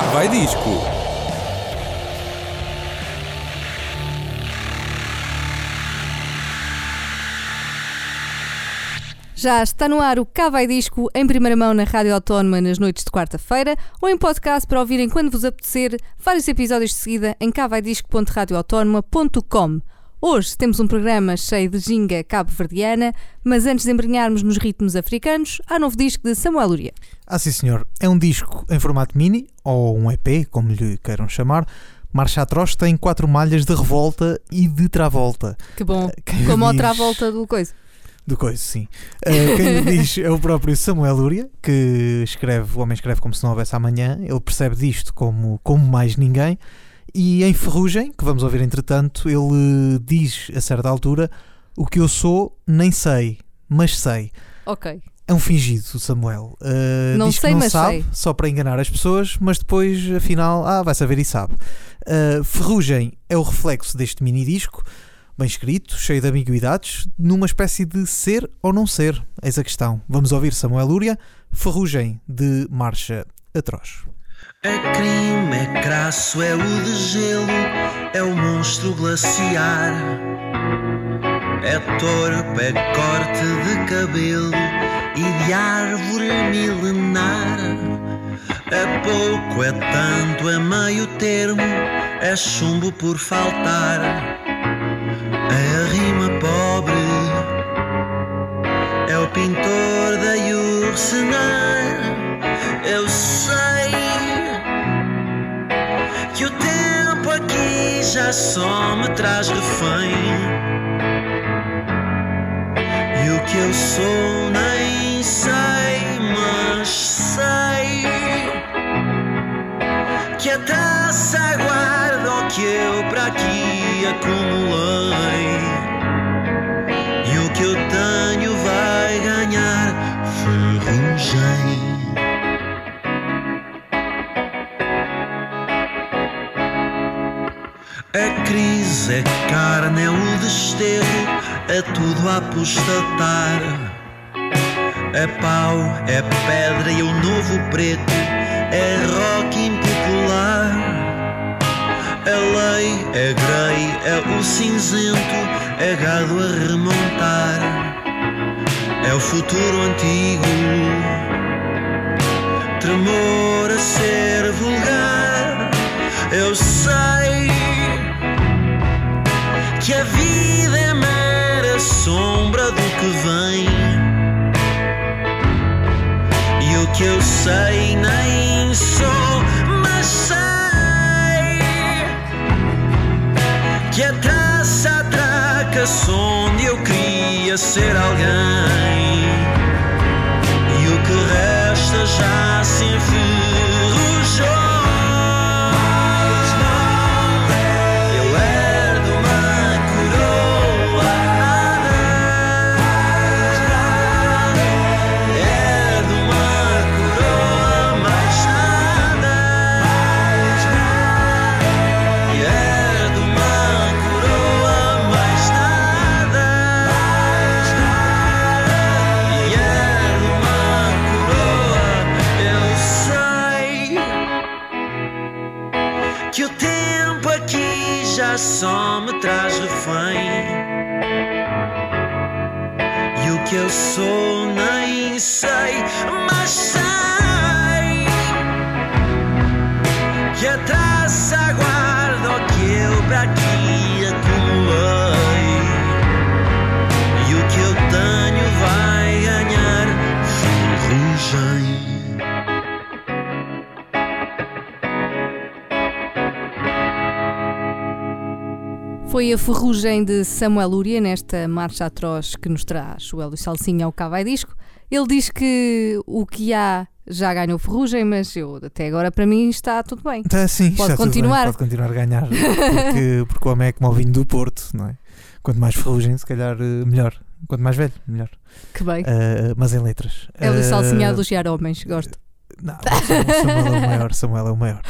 Cá vai disco. Já está no ar o Cá Vai Disco em primeira mão na Rádio Autónoma nas noites de quarta-feira ou em podcast para ouvirem quando vos apetecer vários episódios de seguida em cavaidisco.radioautónoma.com. Hoje temos um programa cheio de ginga cabo-verdiana, mas antes de embrenharmos nos ritmos africanos, há novo disco de Samuel Luria. Ah, sim, senhor. É um disco em formato mini, ou um EP, como lhe queiram chamar. Marcha Atroz tem quatro malhas de revolta e de travolta. Que bom, Quem como diz- outra volta do coisa. Do coisa, sim. Uh, quem lhe diz é o próprio Samuel Lúria, que escreve, o homem escreve como se não houvesse amanhã. Ele percebe disto como, como mais ninguém. E em Ferrugem, que vamos ouvir entretanto, ele diz a certa altura: O que eu sou, nem sei, mas sei. Ok. É um fingido, o Samuel. Uh, Não diz que sei, não mas sabe, sei. só para enganar as pessoas, mas depois, afinal, ah, vai saber e sabe. Uh, Ferrugem é o reflexo deste mini disco, bem escrito, cheio de ambiguidades, numa espécie de ser ou não ser. Eis a questão. Vamos ouvir Samuel Lúria, Ferrugem de Marcha Atroz. É crime, é crasso, é o de gelo, é o monstro glaciar. É torpe, é corte de cabelo e de árvore milenar. É pouco, é tanto, é meio termo, é chumbo por faltar. É a rima pobre, é o pintor da Ursenar. Eu sei já só me traz refém. E o que eu sou nem sei, mas sei que a taça aguarda o que eu para aqui acumulei. E o que eu tenho vai ganhar ferrugem. A crise é carne, é o desterro, é tudo a apostatar. É pau, é pedra e o novo preto, é rock impopular. É lei, é grey, é o cinzento, é gado a remontar. É o futuro antigo, tremor a ser vulgar. Eu sei que a vida é mera sombra do que vem. E o que eu sei nem sou, mas sei que a traça atraca onde eu queria ser alguém. E o que resta já se enferrujou. Só me traz refém. E o que eu sou nem sei, mas sei que a traça aguarda o que eu para aqui acumulei. E o que eu tenho vai ganhar ferrugem. Foi a ferrugem de Samuel Lúria nesta marcha atroz que nos traz o Hélio Salsinha ao Cá Vai Disco. Ele diz que o que há já ganhou ferrugem, mas eu até agora para mim está tudo bem. Tá, sim, Pode está tudo bem, continuar. pode continuar a ganhar. Porque, porque o homem é como o vinho do Porto, não é? Quanto mais ferrugem, se calhar eh, melhor. Quanto mais velho, melhor. Que bem. Uh, mas em letras. Hélio Uh, Salsinha a elogiar homens, gosto. Não, Samuel é o maior. Samuel é o maior.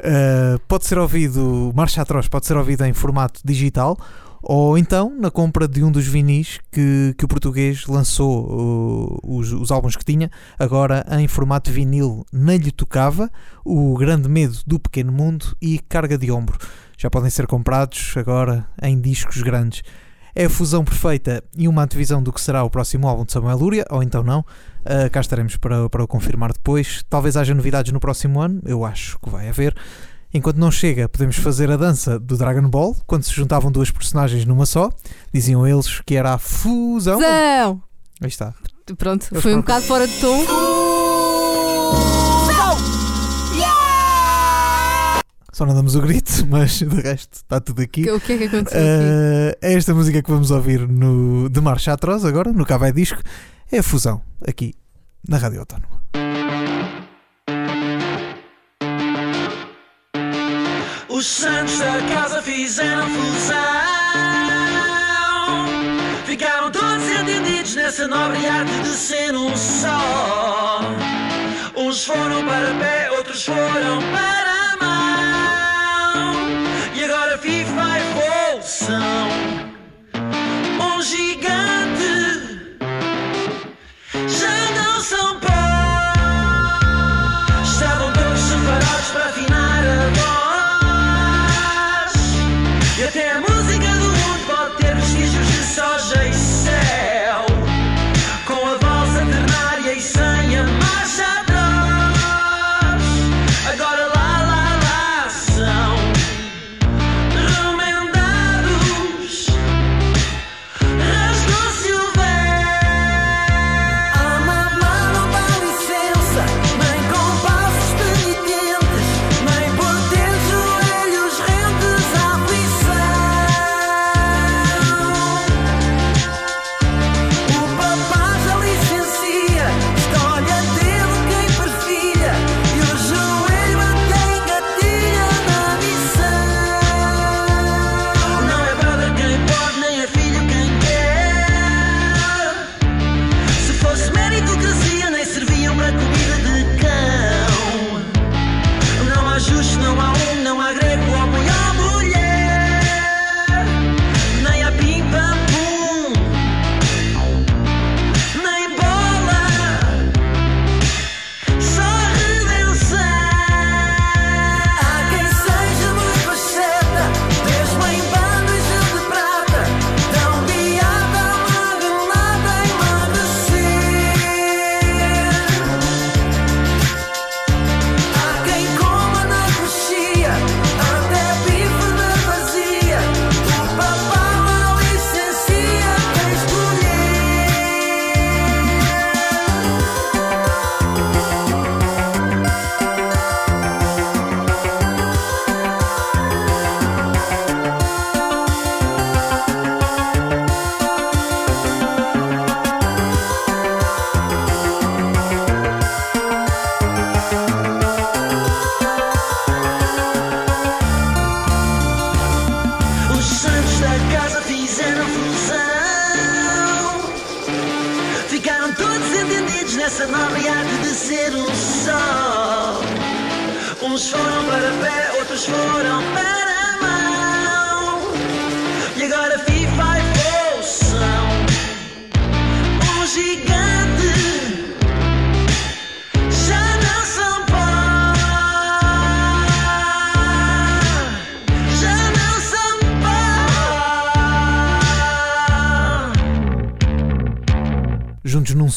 Uh, pode ser ouvido, Marcha Atroz, pode ser ouvido em formato digital Ou então na compra de um dos vinis que, que o português lançou, uh, os, os álbuns que tinha, agora em formato vinil, nem lhe tocava, O Grande Medo do Pequeno Mundo e Carga de Ombro. Já podem ser comprados agora em discos grandes. É a fusão perfeita e uma antevisão do que será o próximo álbum de Samuel Lúria, ou então não. Uh, cá estaremos para, para o confirmar depois. Talvez haja novidades no próximo ano, eu acho que vai haver. Enquanto não chega, podemos fazer a dança do Dragon Ball, quando se juntavam duas personagens numa só. Diziam eles que era a fusão. Zão! Aí está. Pronto, Eles foi um bocado fora de tom. Só não damos o grito, mas de resto está tudo aqui. O que é que aconteceu aqui? Uh, é esta música que vamos ouvir no, de Marcha Atroz agora, no Cavai Disco. É a fusão, aqui na Rádio Autónoma. Os santos da casa fizeram fusão. Ficaram todos entendidos nessa nobre arte de ser um só. Uns foram para pé, outros foram para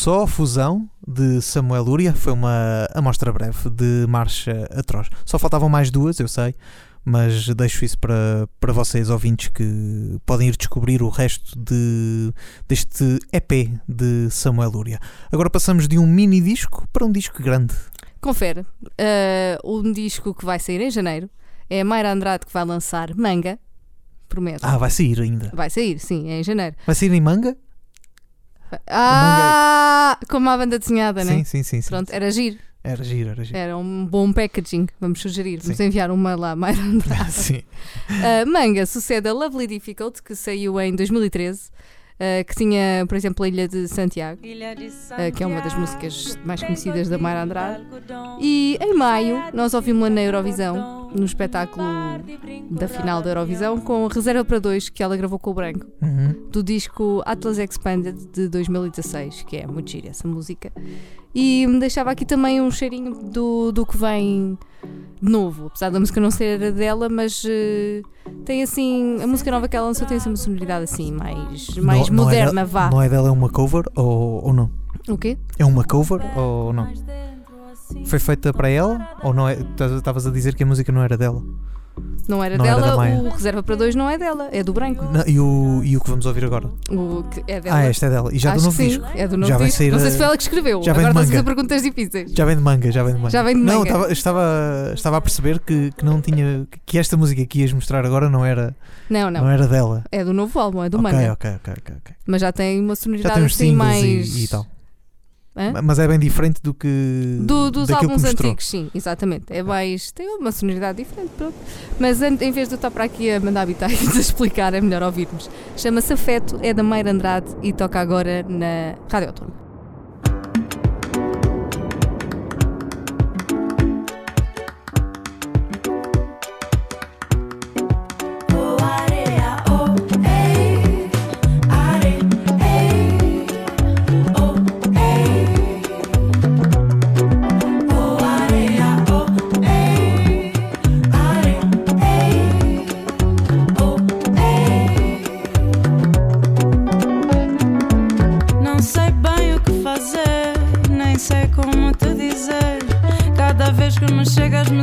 Só, fusão de Samuel Lúria. Foi uma amostra breve de Marcha Atroz. Só faltavam mais duas, eu sei. Mas deixo isso para, para vocês, ouvintes, que podem ir descobrir o resto de, deste EP de Samuel Lúria. Agora passamos de um mini disco para um disco grande. Confere. Uh, um disco que vai sair em janeiro. É a Mayra Andrade que vai lançar Manga. Prometo. Ah, vai sair ainda. Vai sair, sim, é em janeiro. Vai sair em manga? Ah, como a banda desenhada, né? Sim, sim, sim. sim. Pronto, era giro. Era giro, era giro. Era um bom packaging. Vamos sugerir. Vamos Sim. enviar uma lá, Andrade. Sim. Uh, Manga sucede a Lovely Difficult, que saiu em 2013, uh, que tinha, por exemplo, a Ilha de Santiago, uh, que é uma das músicas mais conhecidas da Mayra Andrade. E em maio nós ouvimos-la na Eurovisão, no espetáculo da final da Eurovisão com Reserva para Dois, que ela gravou com o Branco, Uhum. do disco Atlas Expanded de 2016, que é muito gira essa música. E me deixava aqui também um cheirinho do, do que vem de novo, apesar da música não ser dela, mas eh, tem assim. A música nova que ela lançou tem assim uma sonoridade assim mais, mais Não- não é moderna, de- vá. Não é dela, é uma cover ou, ou não? O quê? É uma cover ou não? Foi feita para ela ou não é? Estavas a dizer que a música não era dela? Não era Não era dela, Maia. o Reserva para Dois não é dela, é do Branco. Não, e, o, e o que vamos ouvir agora? O que é dela. Ah, esta é dela. E já Acho do novo sim, disco. É do novo Já disco. sair Não sei se foi ela que escreveu. já vem Agora de estás a fazer manga. perguntas difíceis. Já vem de manga, já vem de manga. Já vem de Não, manga. estava, estava, estava a perceber que, que não tinha. que esta música que ias mostrar agora não era, Não, não. não. era dela. É do novo álbum, é do ok, manga. ok, ok, ok. Mas já tem uma Já sonoridade tem uns assim mais. e, e tal. Hã? Mas é bem diferente do que. Do- dos álbuns antigos, sim, exatamente. É mais. tem uma sonoridade diferente, pronto. Mas em vez de eu estar para aqui a mandar habitais a explicar, é melhor ouvirmos. Chama-se Afeto, é da Meira Andrade e toca agora na Rádio Autónoma.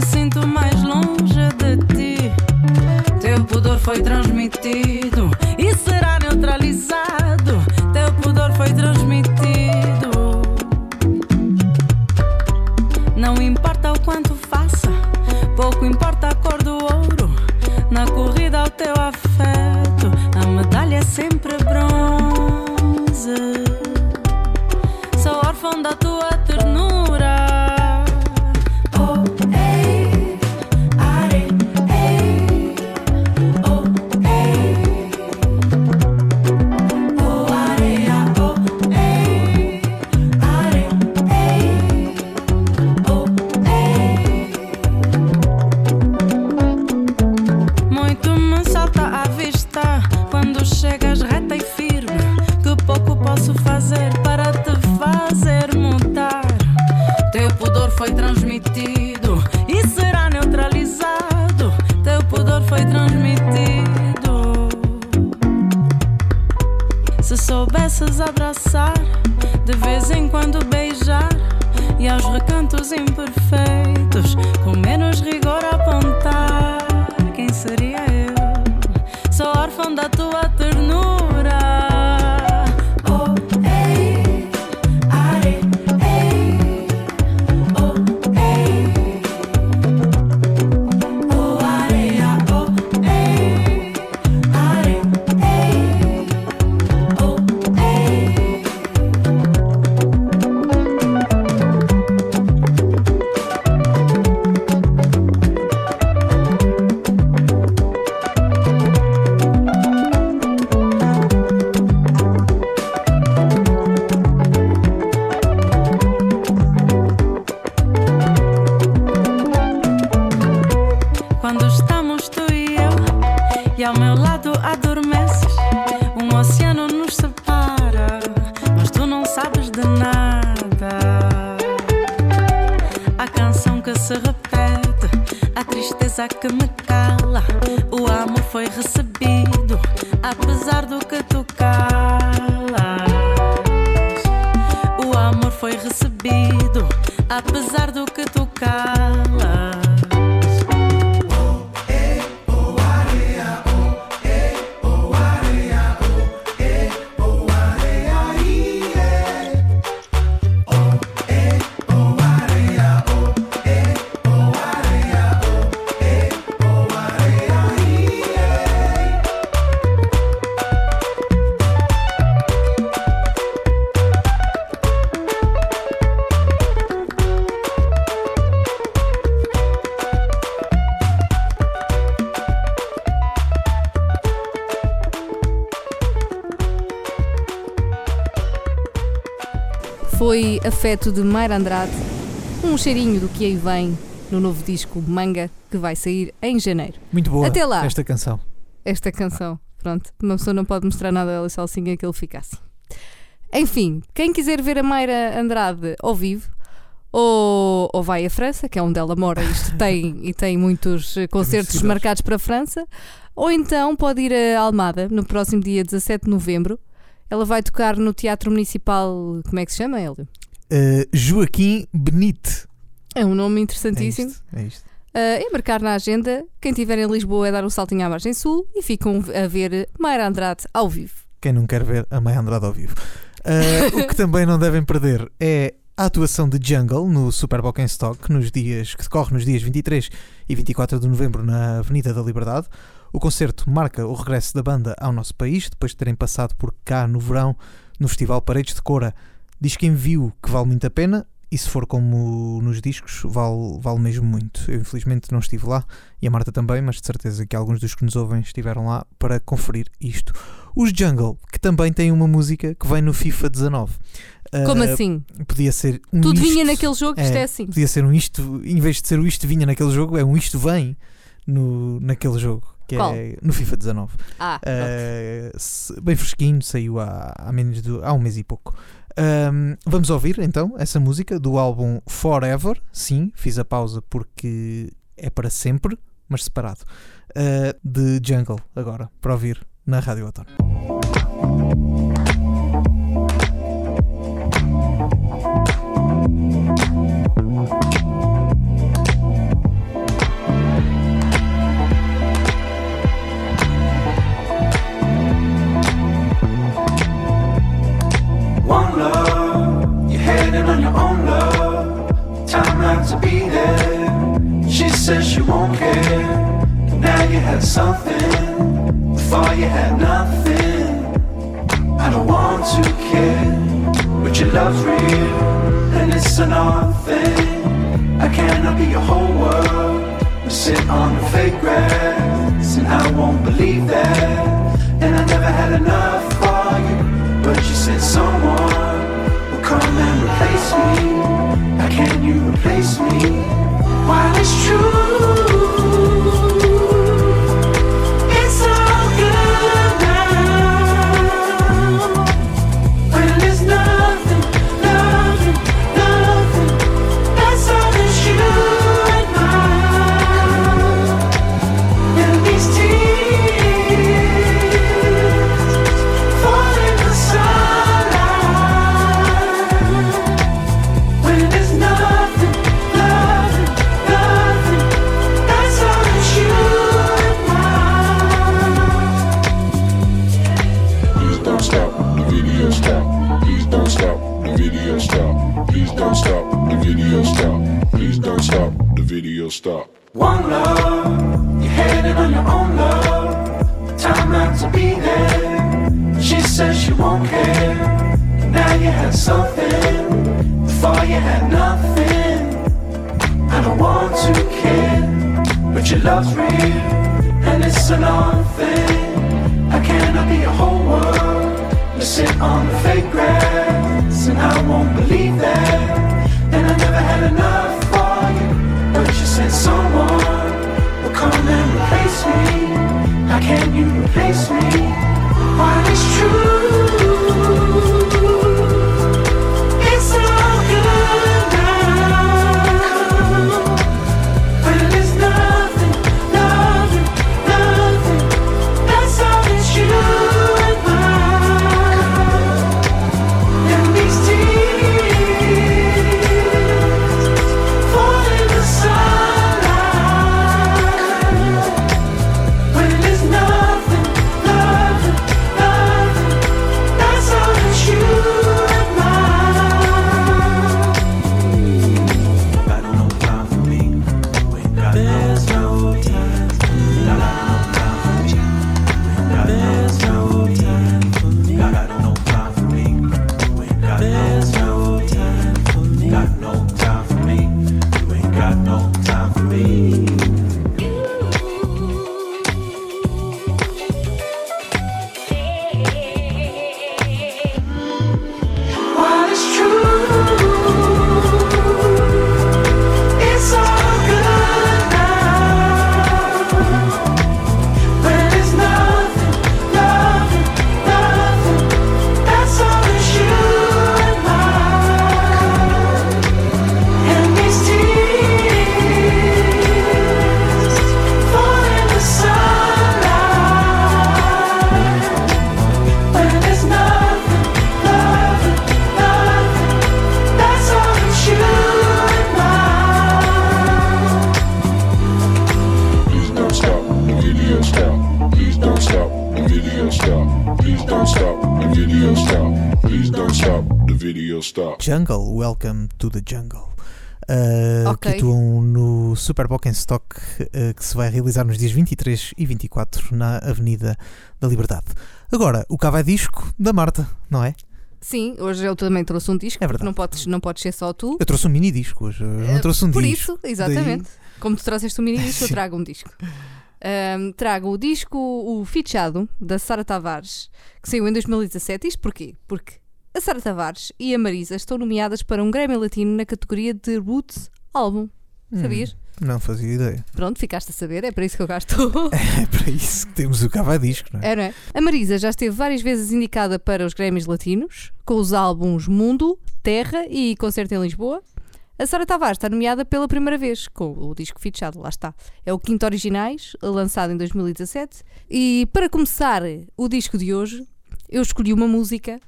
Sinto mais longe de ti. Teu pudor foi transmitido Foi Afeto de Mayra Andrade, um cheirinho do que aí vem no novo disco Manga, que vai sair em janeiro. Muito boa Até lá. esta canção. Esta canção, pronto, uma pessoa não pode mostrar nada a Hélio Salsinha que ele fica assim. Enfim, quem quiser ver a Mayra Andrade ao vivo, ou, ou vai à França, que é onde ela mora, isto tem, e tem muitos concertos marcados para a França, ou então pode ir a Almada no próximo dia 17 de novembro. Ela vai tocar no Teatro Municipal, como é que se chama, Hélio? Uh, Joaquim Benite. É um nome É interessantíssimo. isto, é isto. Uh, embarcar na agenda. Quem estiver em Lisboa é dar um saltinho à margem sul e ficam a ver Mayra Andrade ao vivo. Quem não quer ver a Maia Andrade ao vivo. Uh, o que também não devem perder é a atuação de Jungle no Super Stock nos dias, que decorre nos dias 23 e 24 de novembro na Avenida da Liberdade. O concerto marca o regresso da banda ao nosso país, depois de terem passado por cá no verão, no Festival Paredes de Cora. Diz quem viu que vale muito a pena, e se for como nos discos, vale, vale mesmo muito. Eu infelizmente não estive lá, e a Marta também, mas de certeza que alguns dos que nos ouvem estiveram lá para conferir isto. Os Jungle, que também têm uma música que vem no FIFA 19. Como Uh, assim? Podia ser um Tudo isto, vinha naquele jogo, isto é, é assim. Podia ser um isto, em vez de ser o isto vinha naquele jogo, é um isto vem no, naquele jogo, que Qual? é no FIFA 19. Ah. Uh, se- bem fresquinho, saiu há, há menos de, há um mês e pouco. Um, vamos ouvir então essa música do álbum Forever. Sim, fiz a pausa porque é para sempre, mas separado. Uh, de Jungle, agora, para ouvir na Rádio Outono. Says she won't care. Now you have something. Before you had nothing. I don't want to care, but your love's real, and it's an odd thing. I cannot be your whole world. We sit on the fake grass, and I won't believe that. And I never had enough for you, but you said someone will come and replace me. How can you replace me? While it's true. Video stop. Jungle, Welcome to the Jungle. Uh, Ok. Que atuam no Super Stock uh, que se vai realizar nos dias 23 e 24 na Avenida da Liberdade. Agora, o cá vai disco da Marta, não é? Sim, hoje eu também trouxe um disco, É porque verdade. não podes, não podes ser só tu. Eu trouxe um mini disco hoje, eu não Eh, trouxe um Por disco. isso, exatamente. Como tu trouxeste um mini disco, eu trago um disco. Ahm, trago o disco O Fichado, da Sara Tavares, que saiu em 2017. Isto porquê? Porque a Sara Tavares e a Marisa estão nomeadas para um Grammy Latino na categoria de Roots Album. Hum, Sabias? não fazia ideia. Pronto, ficaste a saber, é para isso que eu cá estou. É para isso que temos o cá vai disco, não é? É, não é? A Marisa já esteve várias vezes indicada para os Grammys Latinos, com os álbuns Mundo, Terra e Concerto em Lisboa. A Sara Tavares está nomeada pela primeira vez, com o disco fichado, lá está. É o quinto Originais, lançado em 2017. E para começar o disco de hoje, eu escolhi uma música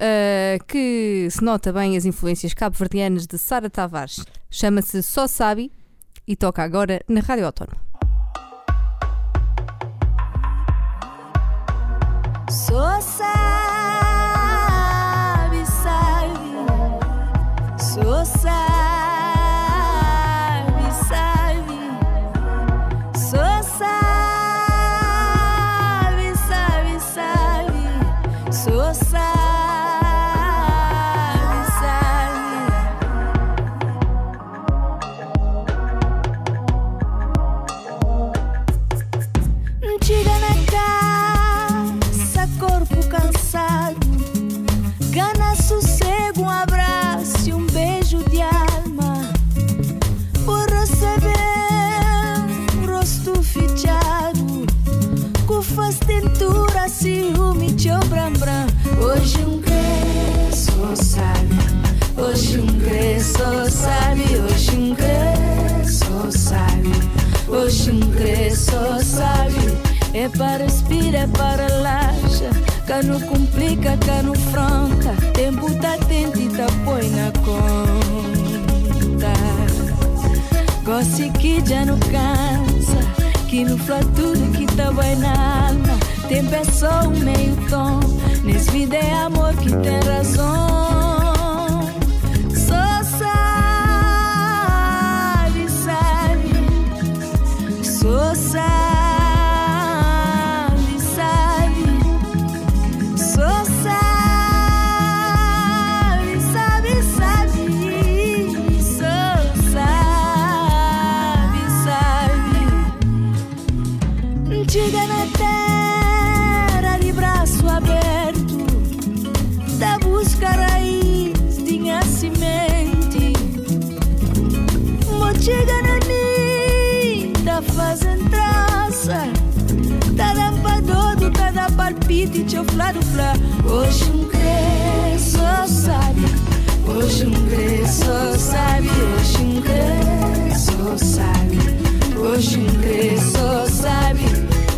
ah, que se nota bem as influências cabo-verdianas de Sara Tavares. Chama-se Só Sabe e toca agora na Rádio Autónoma. Só fazendo traça, da lampador, cada palpite, teu flado flá. Hoje um crê, só sabe. Hoje um crê, só sabe. Hoje um crê, só sabe. Hoje um crê, só sabe.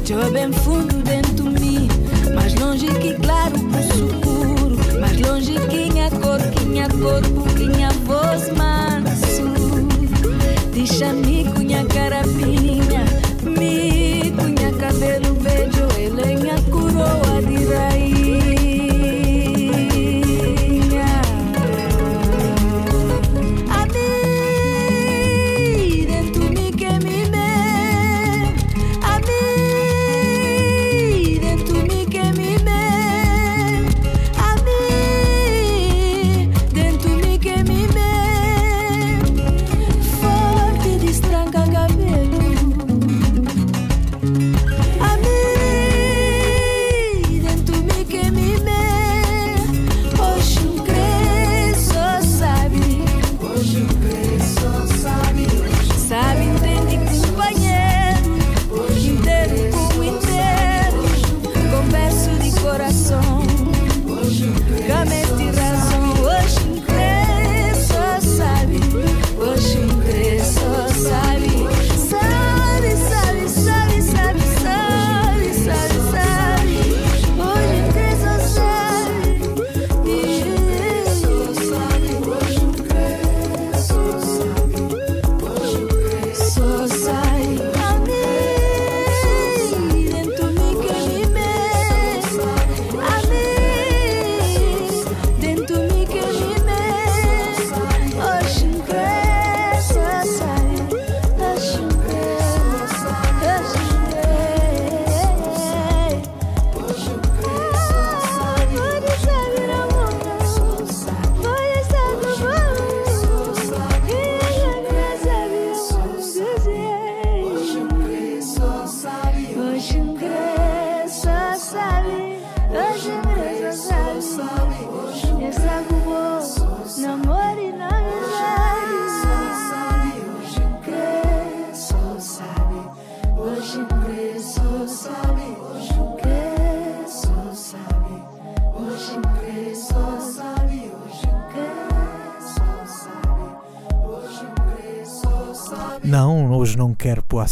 Eu bem fundo dentro de mim, mais longe que claro pro escuro, mais longe que minha cor, que minha corpo, que minha voz manso. Deixa-me cunha carapinha, me cunha cabelo beijo, elenha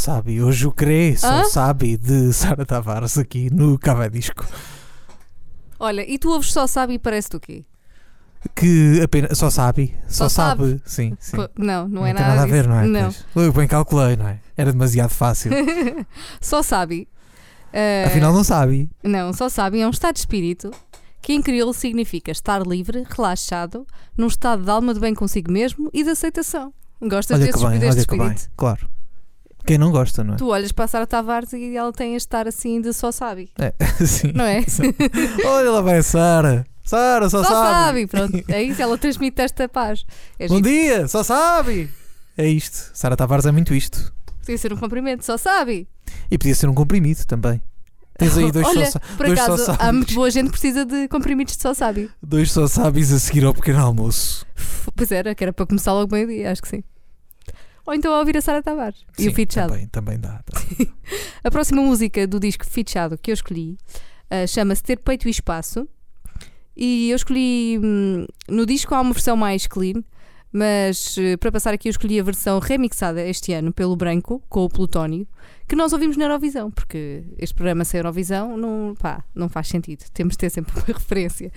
Sabe. Hoje o querer só Hã? sabe de Sara Tavares aqui no Cava Disco. Olha, e tu ouves só sabe e parece-te o quê? Que apenas só sabe. Só, Só sabe. sabe. Sim, sim. Co- Não, não é tem nada, nada a ver, não é? Não, Pois. Eu bem calculei, não é? Era demasiado fácil. só sabe. eh, Afinal, não sabe. Não, só sabem, é um estado de espírito que em crioulo significa estar livre, relaxado, num estado de alma de bem consigo mesmo e de aceitação. Gostas Olha desse, bem, deste olha que bem. espírito? Claro. Quem não gosta, não é? Tu olhas para a Sara Tavares e ela tem a estar assim de só sabe, É, sim. não é? Olha lá vai a Sara. Sara, só, Só sabe. sabe, pronto. É isso, ela transmite esta paz. É Bom giro. dia, só sabe. É isto. Sara Tavares é muito isto. Podia ser um cumprimento, só sabe. E podia ser um comprimido também. Tens aí dois Olha, só, por dois só acaso, há muito boa gente que precisa de comprimidos de só sabe. Dois só sabes a seguir ao pequeno almoço. Pois era, que era para começar logo meio-dia, acho que sim. Ou então a ouvir a Sara Tavares e o Sim, Fichado. Também, também dá. A próxima música do disco Fichado que eu escolhi ah, chama-se Ter Peito e Espaço. E eu escolhi. hum, no disco há uma versão mais clean, mas eh, para passar aqui eu escolhi a versão remixada este ano pelo Branco, com o Plutónio, que nós ouvimos na Eurovisão, porque este programa sem Eurovisão não, pá, não faz sentido. Temos de ter sempre uma referência.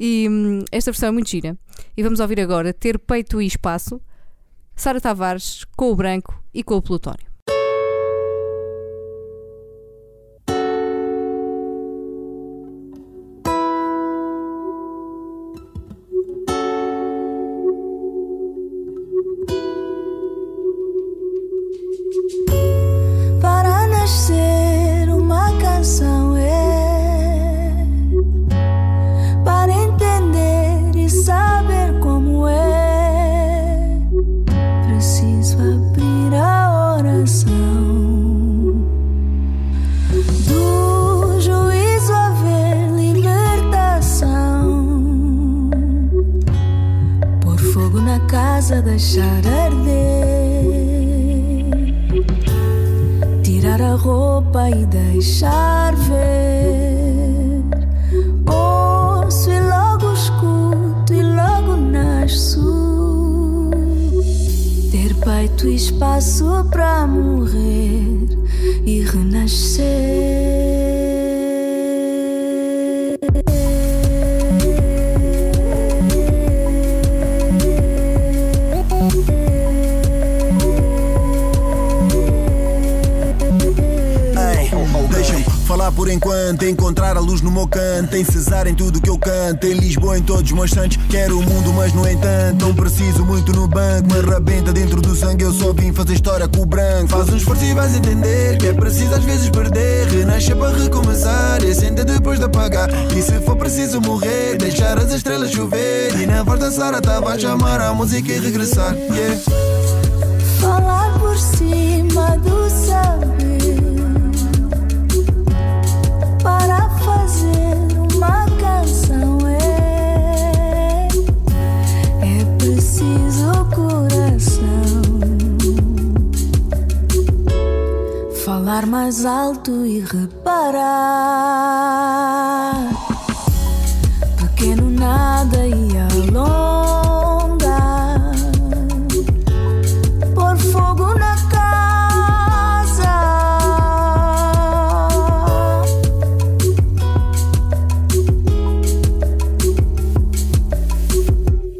E hum, esta versão é muito gira. E vamos ouvir agora Ter Peito e Espaço, Sara Tavares com o Branco e com o Plutónio. Faz um e vais entender que é preciso às vezes perder, renascer para recomeçar e acender depois de apagar. E se for preciso morrer, deixar as estrelas chover. E na voz da Sara tava a chamar a música e regressar. Yeah. falar por cima do saber falar mais alto e reparar pequeno nada e alongar por fogo na casa.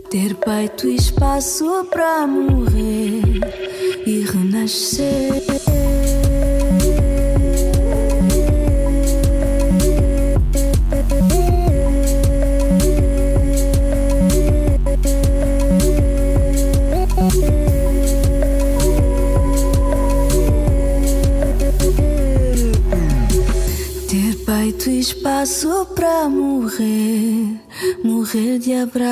Ter peito e espaço para morrer e renascer. Espaço para morrer, morrer de abraço.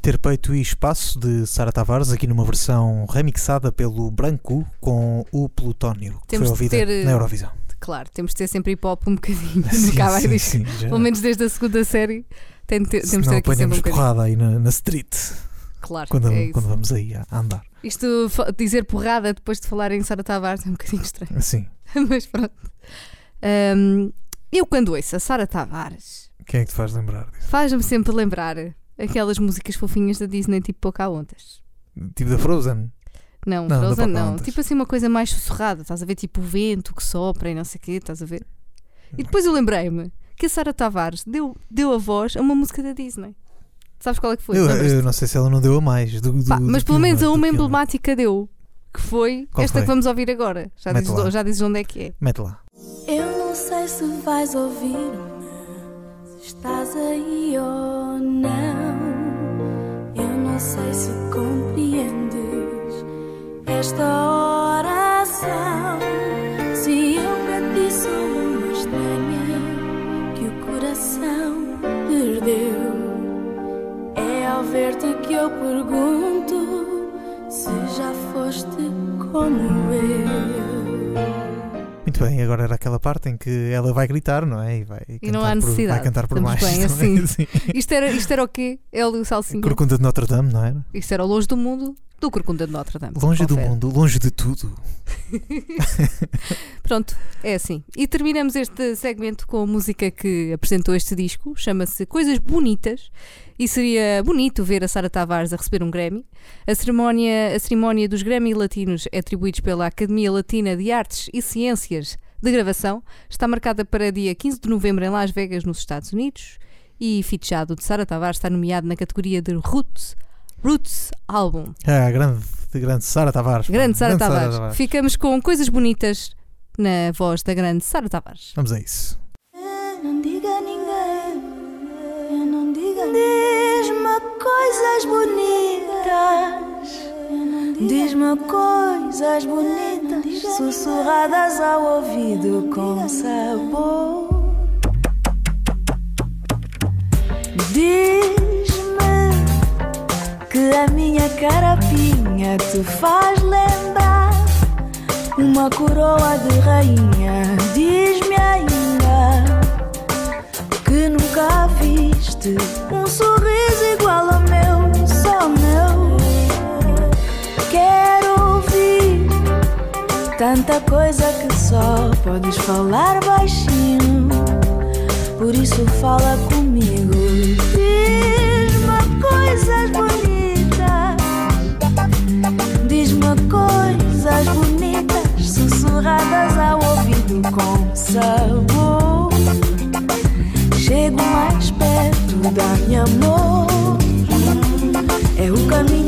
Ter Peito e Espaço de Sara Tavares, aqui numa versão remixada pelo Branco com o Plutónio, que Temos foi ouvida ter, na Eurovisão. Claro, temos de ter sempre hip hop um bocadinho Sim, no Cava sim, sim, já. Pelo menos desde a segunda série tem de ter- temos de ter aqui sempre um porrada aí na, na street Claro, quando, é isso. quando vamos aí a andar. Isto dizer porrada depois de falar em Sara Tavares é um bocadinho estranho. Assim, Mas pronto. Ahm, eu quando ouço a Sara Tavares quem é que te faz lembrar disso? faz-me sempre lembrar aquelas músicas fofinhas da Disney tipo Pocahontas. Tipo da Frozen? Não, Não, Frozen não. Tipo assim uma coisa mais sussurrada. Estás a ver tipo o vento que sopra e não sei o quê, estás a ver? E depois eu lembrei-me que a Sara Tavares deu, deu a voz a uma música da Disney. Sabes qual é que foi? Eu, eu não sei se ela não deu a mais. Do, do- Pá, do mas que pelo menos a do uma emblemática deu. Que foi Qual esta foi? que vamos ouvir agora. Já Mete dizes, lá. já dizes onde é que é. Mete lá. Eu não sei se vais ouvir-me, se estás aí ou não. Eu não sei se compreendes esta oração. Se eu ti sou uma estranha que o coração perdeu, é ao ver-te que eu pergunto se já foste como eu. Muito bem, agora era aquela parte em que ela vai gritar, não é? E, vai E não há cantar por- necessidade. vai cantar por Estamos mais. bem também, assim. Isto era, isto era o quê? É o Salsinho. Corcunda de Notre Dame, não era? Isto era longe do mundo do Corcunda de Notre Dame. Longe do mundo, longe de tudo. Pronto, é assim. E terminamos este segmento com a música que apresentou este disco. Chama-se Coisas Bonitas. E seria bonito ver a Sara Tavares a receber um Grammy. A cerimónia, a cerimónia dos Grammy Latinos, atribuídos pela Academia Latina de Artes e Ciências de Gravação, está marcada para dia 15 de novembro em Las Vegas, nos Estados Unidos. E Fichado de Sara Tavares está nomeado na categoria de Roots, Roots Album. Ah, grande, grande Sara Tavares. Grande Sara Tavares. Ficamos com coisas bonitas na voz da grande Sara Tavares. Vamos a isso. Eu não diga a ninguém, eu não diga a Diz-me coisas bonitas, diz-me coisas bonitas, sussurradas ao ouvido com sabor. Diz-me que a minha carapinha te faz lembrar uma coroa de rainha. Que nunca viste um sorriso igual ao meu, só meu. Quero ouvir tanta coisa que só podes falar baixinho. Por isso fala comigo. Diz-me coisas bonitas. Diz-me coisas bonitas, sussurradas ao ouvido com sabor. Chego mais perto, dá-me amor. É o caminho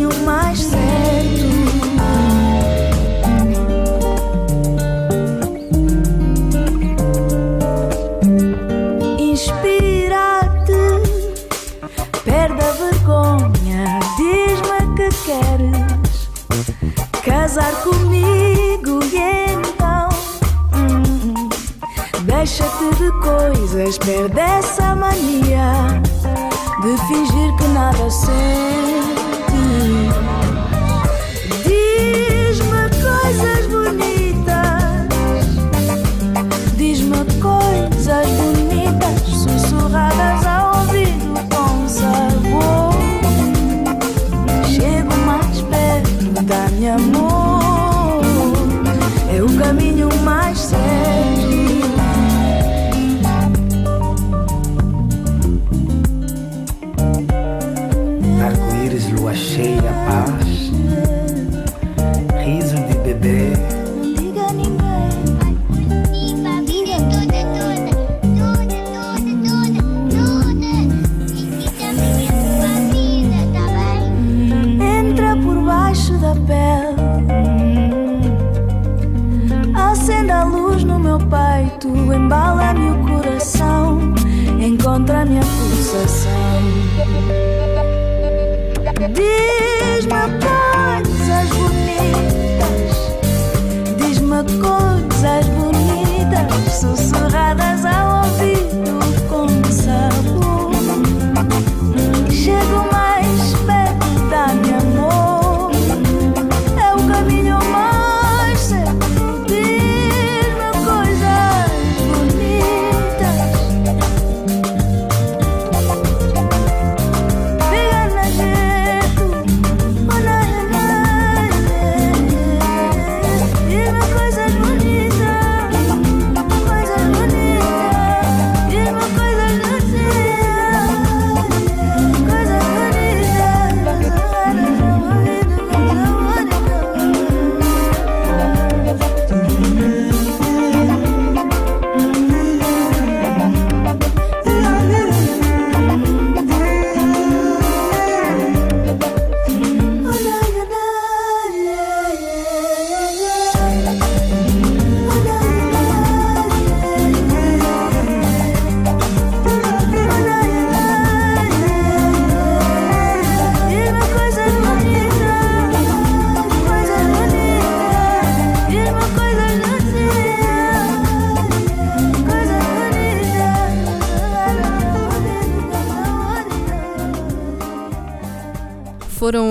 coisas, perde essa mania de fingir que nada sente. Wow.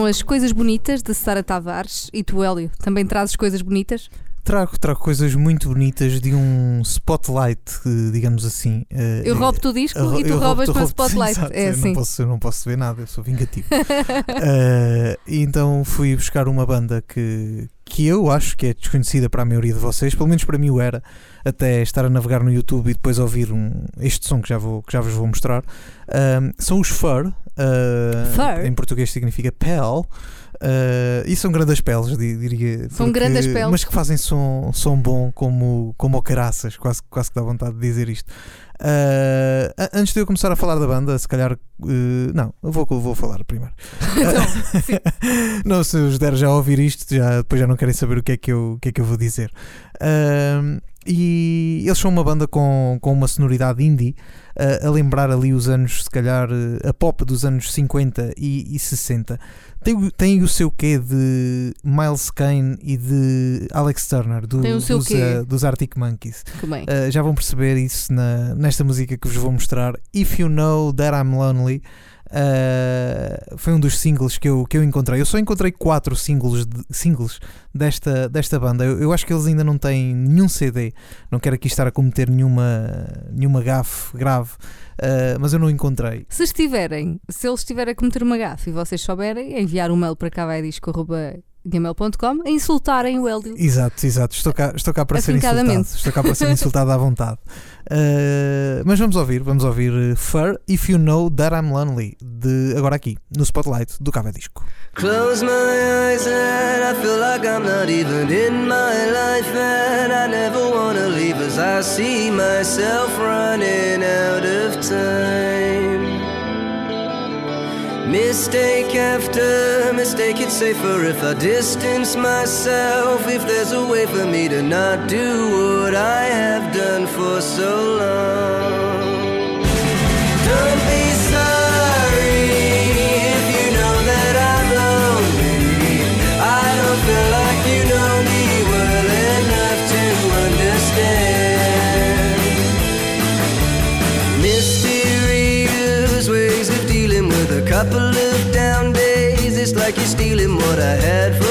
As coisas bonitas de Sara Tavares e tu, Hélio, também trazes coisas bonitas? Trago, trago coisas muito bonitas de um spotlight, eh, digamos assim. eh, Eu roubo-te o disco Eu e tu roubas para o spotlight. Exato, é eu assim. Não posso, eu não posso ver nada, eu sou vingativo. E então fui buscar uma banda que, que eu acho que é desconhecida para a maioria de vocês, pelo menos para mim o era, até estar a navegar no YouTube e depois ouvir um, este som que já, vou, que já vos vou mostrar. Ahm, são os Fur, eh, Fur? em português significa pele. Eh, e são grandes peles, di- diria. São grandes peles. Mas que fazem som, som bom como, como o caraças, quase, quase que dá vontade de dizer isto. Uh, antes de eu começar a falar da banda, se calhar. uh, não, eu vou, vou falar primeiro. Então, não, se os der já a ouvir isto, já, depois já não querem saber o que é que eu, o que é que eu vou dizer. Uh, e eles são uma banda com, com uma sonoridade indie, uh, a lembrar ali os anos, se calhar, uh, a pop dos anos 50 e, e 60. Tem, o- tem o seu quê de Miles Kane e de Alex Turner, do- Tem o seu dos, quê? uh, dos Arctic Monkeys. Uh, já vão perceber isso na- nesta música que vos vou mostrar. If You Know That I'm Lonely. Uh, foi um dos singles que eu, que eu encontrei. Eu só encontrei quatro singles, de- singles desta, desta banda. Eu, eu acho que eles ainda não têm nenhum CD. Não quero aqui estar a cometer nenhuma, nenhuma gafe grave, uh, mas eu não encontrei. Se estiverem, se eles estiverem a cometer uma gafe e vocês souberem, enviar um mail para cavaidisco.gmail.com a insultarem o Hélio. Exato, exato. Estou cá, estou cá para ser insultado. Estou cá para ser insultado à vontade. Uh, mas vamos ouvir, vamos ouvir uh, Fur If You Know That I'm Lonely, de agora aqui, no Spotlight do Cava Disco. Close my eyes and I feel like I'm not even in my life and I never wanna leave as I see myself running out of time. Mistake after mistake, it's safer if I distance myself. If there's a way for me to not do what I have done for so long. Couple of down days. It's like you're stealing what I had for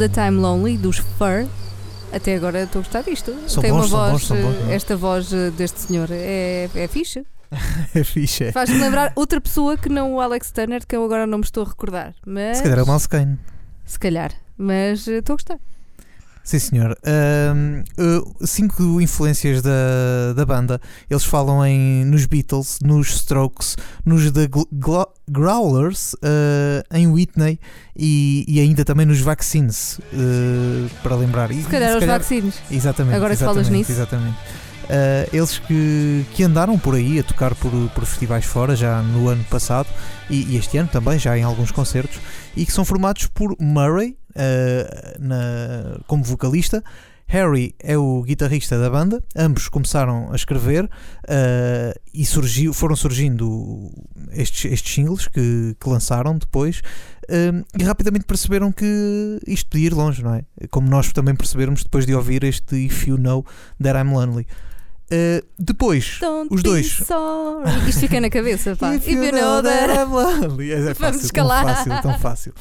That I'm Lonely, dos Fur. Até agora estou a gostar disto. São Tem bons, uma são voz, bons, são bons, não é? esta voz eh, deste senhor é, é fixe. É fixe. Faz-me lembrar outra pessoa que não o Alex Turner, que eu agora não me estou a recordar. Mas Se calhar é o Miles Kane. Se calhar. Mas eh, estou a gostar. Sim, senhor. Cinco influências da, da banda. Eles falam em, nos Beatles, nos Strokes, nos The Growlers, uh, em Whitney e, e ainda também nos Vaccines, uh, para lembrar. E- Se calhar e os vacinos. Exatamente. Agora que falas exatamente, nisso. Exatamente. Uh, eles que, que andaram por aí a tocar por, por festivais fora já no ano passado e, e este ano também, já em alguns concertos, e que são formados por Murray uh, na- como vocalista. Harry é o guitarrista da banda, ambos começaram a escrever uh, e surgiu, foram surgindo estes, estes singles que, que lançaram depois e rapidamente perceberam que isto podia ir longe, não é? Como nós também percebermos depois de ouvir este If You Know That I'm Lonely. Uh, depois, Don't os dois. sorry. Isto fica na cabeça, pá. If If you know that. I'm lonely. É, é Vamos fácil, tão escalar. fácil, tão fácil.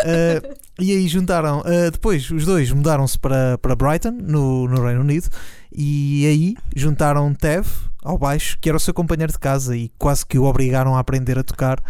Uh, e aí juntaram, uh, depois os dois mudaram-se para, para Brighton, no, no Reino Unido, e aí juntaram Tev ao baixo, que era o seu companheiro de casa, e quase que o obrigaram a aprender a tocar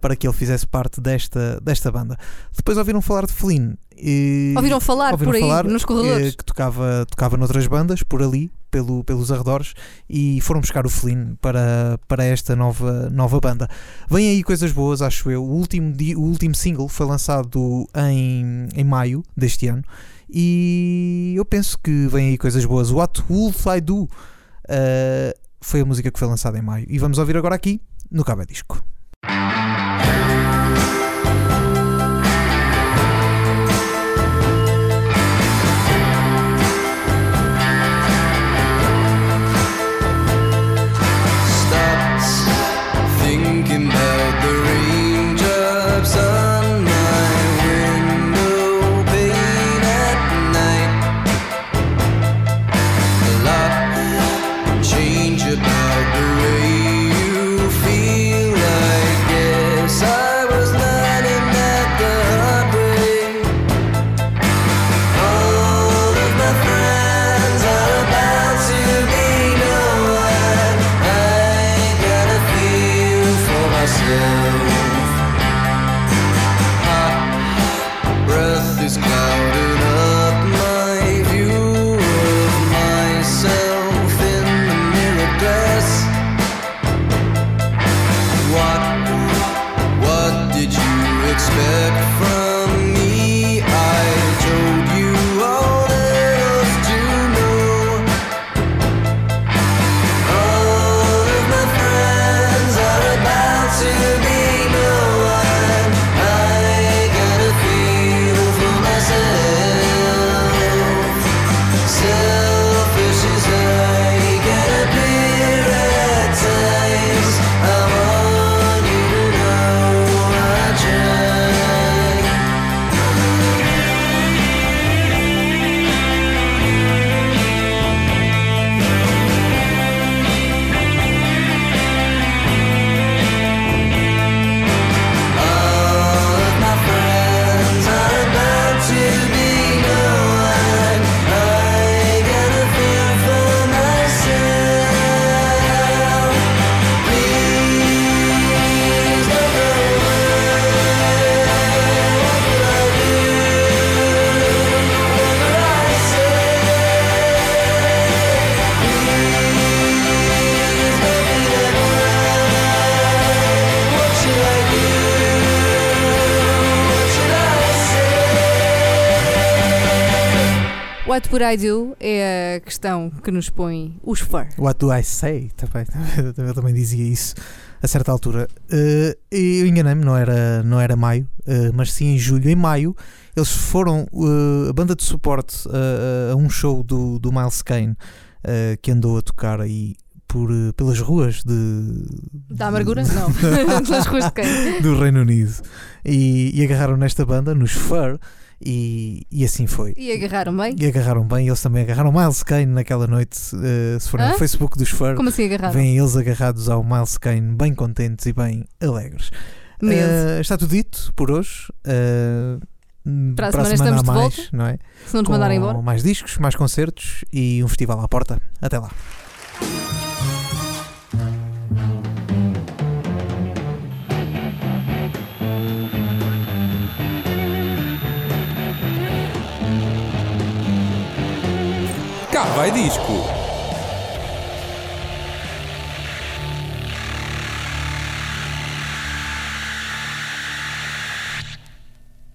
para que ele fizesse parte desta, desta banda. Depois ouviram falar de Flynn. e- Ouviram falar ouviram por aí, falar, nos eh, corredores. que tocava, tocava noutras bandas por ali, pelo, pelos arredores, e foram buscar o Flynn para, para esta nova, nova banda. Vêm aí coisas boas, acho eu. O último, o último single foi lançado em, em maio deste ano, e eu penso que vêm aí coisas boas. What Would I Do? eh, foi a música que foi lançada em maio, e vamos ouvir agora aqui no Cabo Disco. Would I do é a questão que nos põe os fur. What do I say? Também, eu também dizia isso a certa altura. E eu enganei-me, não era, não era maio, eh, mas sim em julho. Em maio, eles foram eh, a banda de suporte a um show do, do Miles Kane que andou a tocar aí por, pelas ruas de, Da amargura? Não. Pelas ruas de quem? do Reino Unido e, e agarraram nesta banda, nos Fur, e, e assim foi. E agarraram bem? E agarraram bem, eles também agarraram Miles Kane naquela noite. eh, se Hã? no Facebook dos Fur, Como assim agarraram? vêm eles agarrados ao Miles Kane, bem contentes e bem alegres. Eh, está tudo dito por hoje. Eh, Para a para semana estamos há de mais, volta. não é? Se não nos mandarem embora. mais discos, mais concertos e um festival à porta. Até lá. Cá vai disco.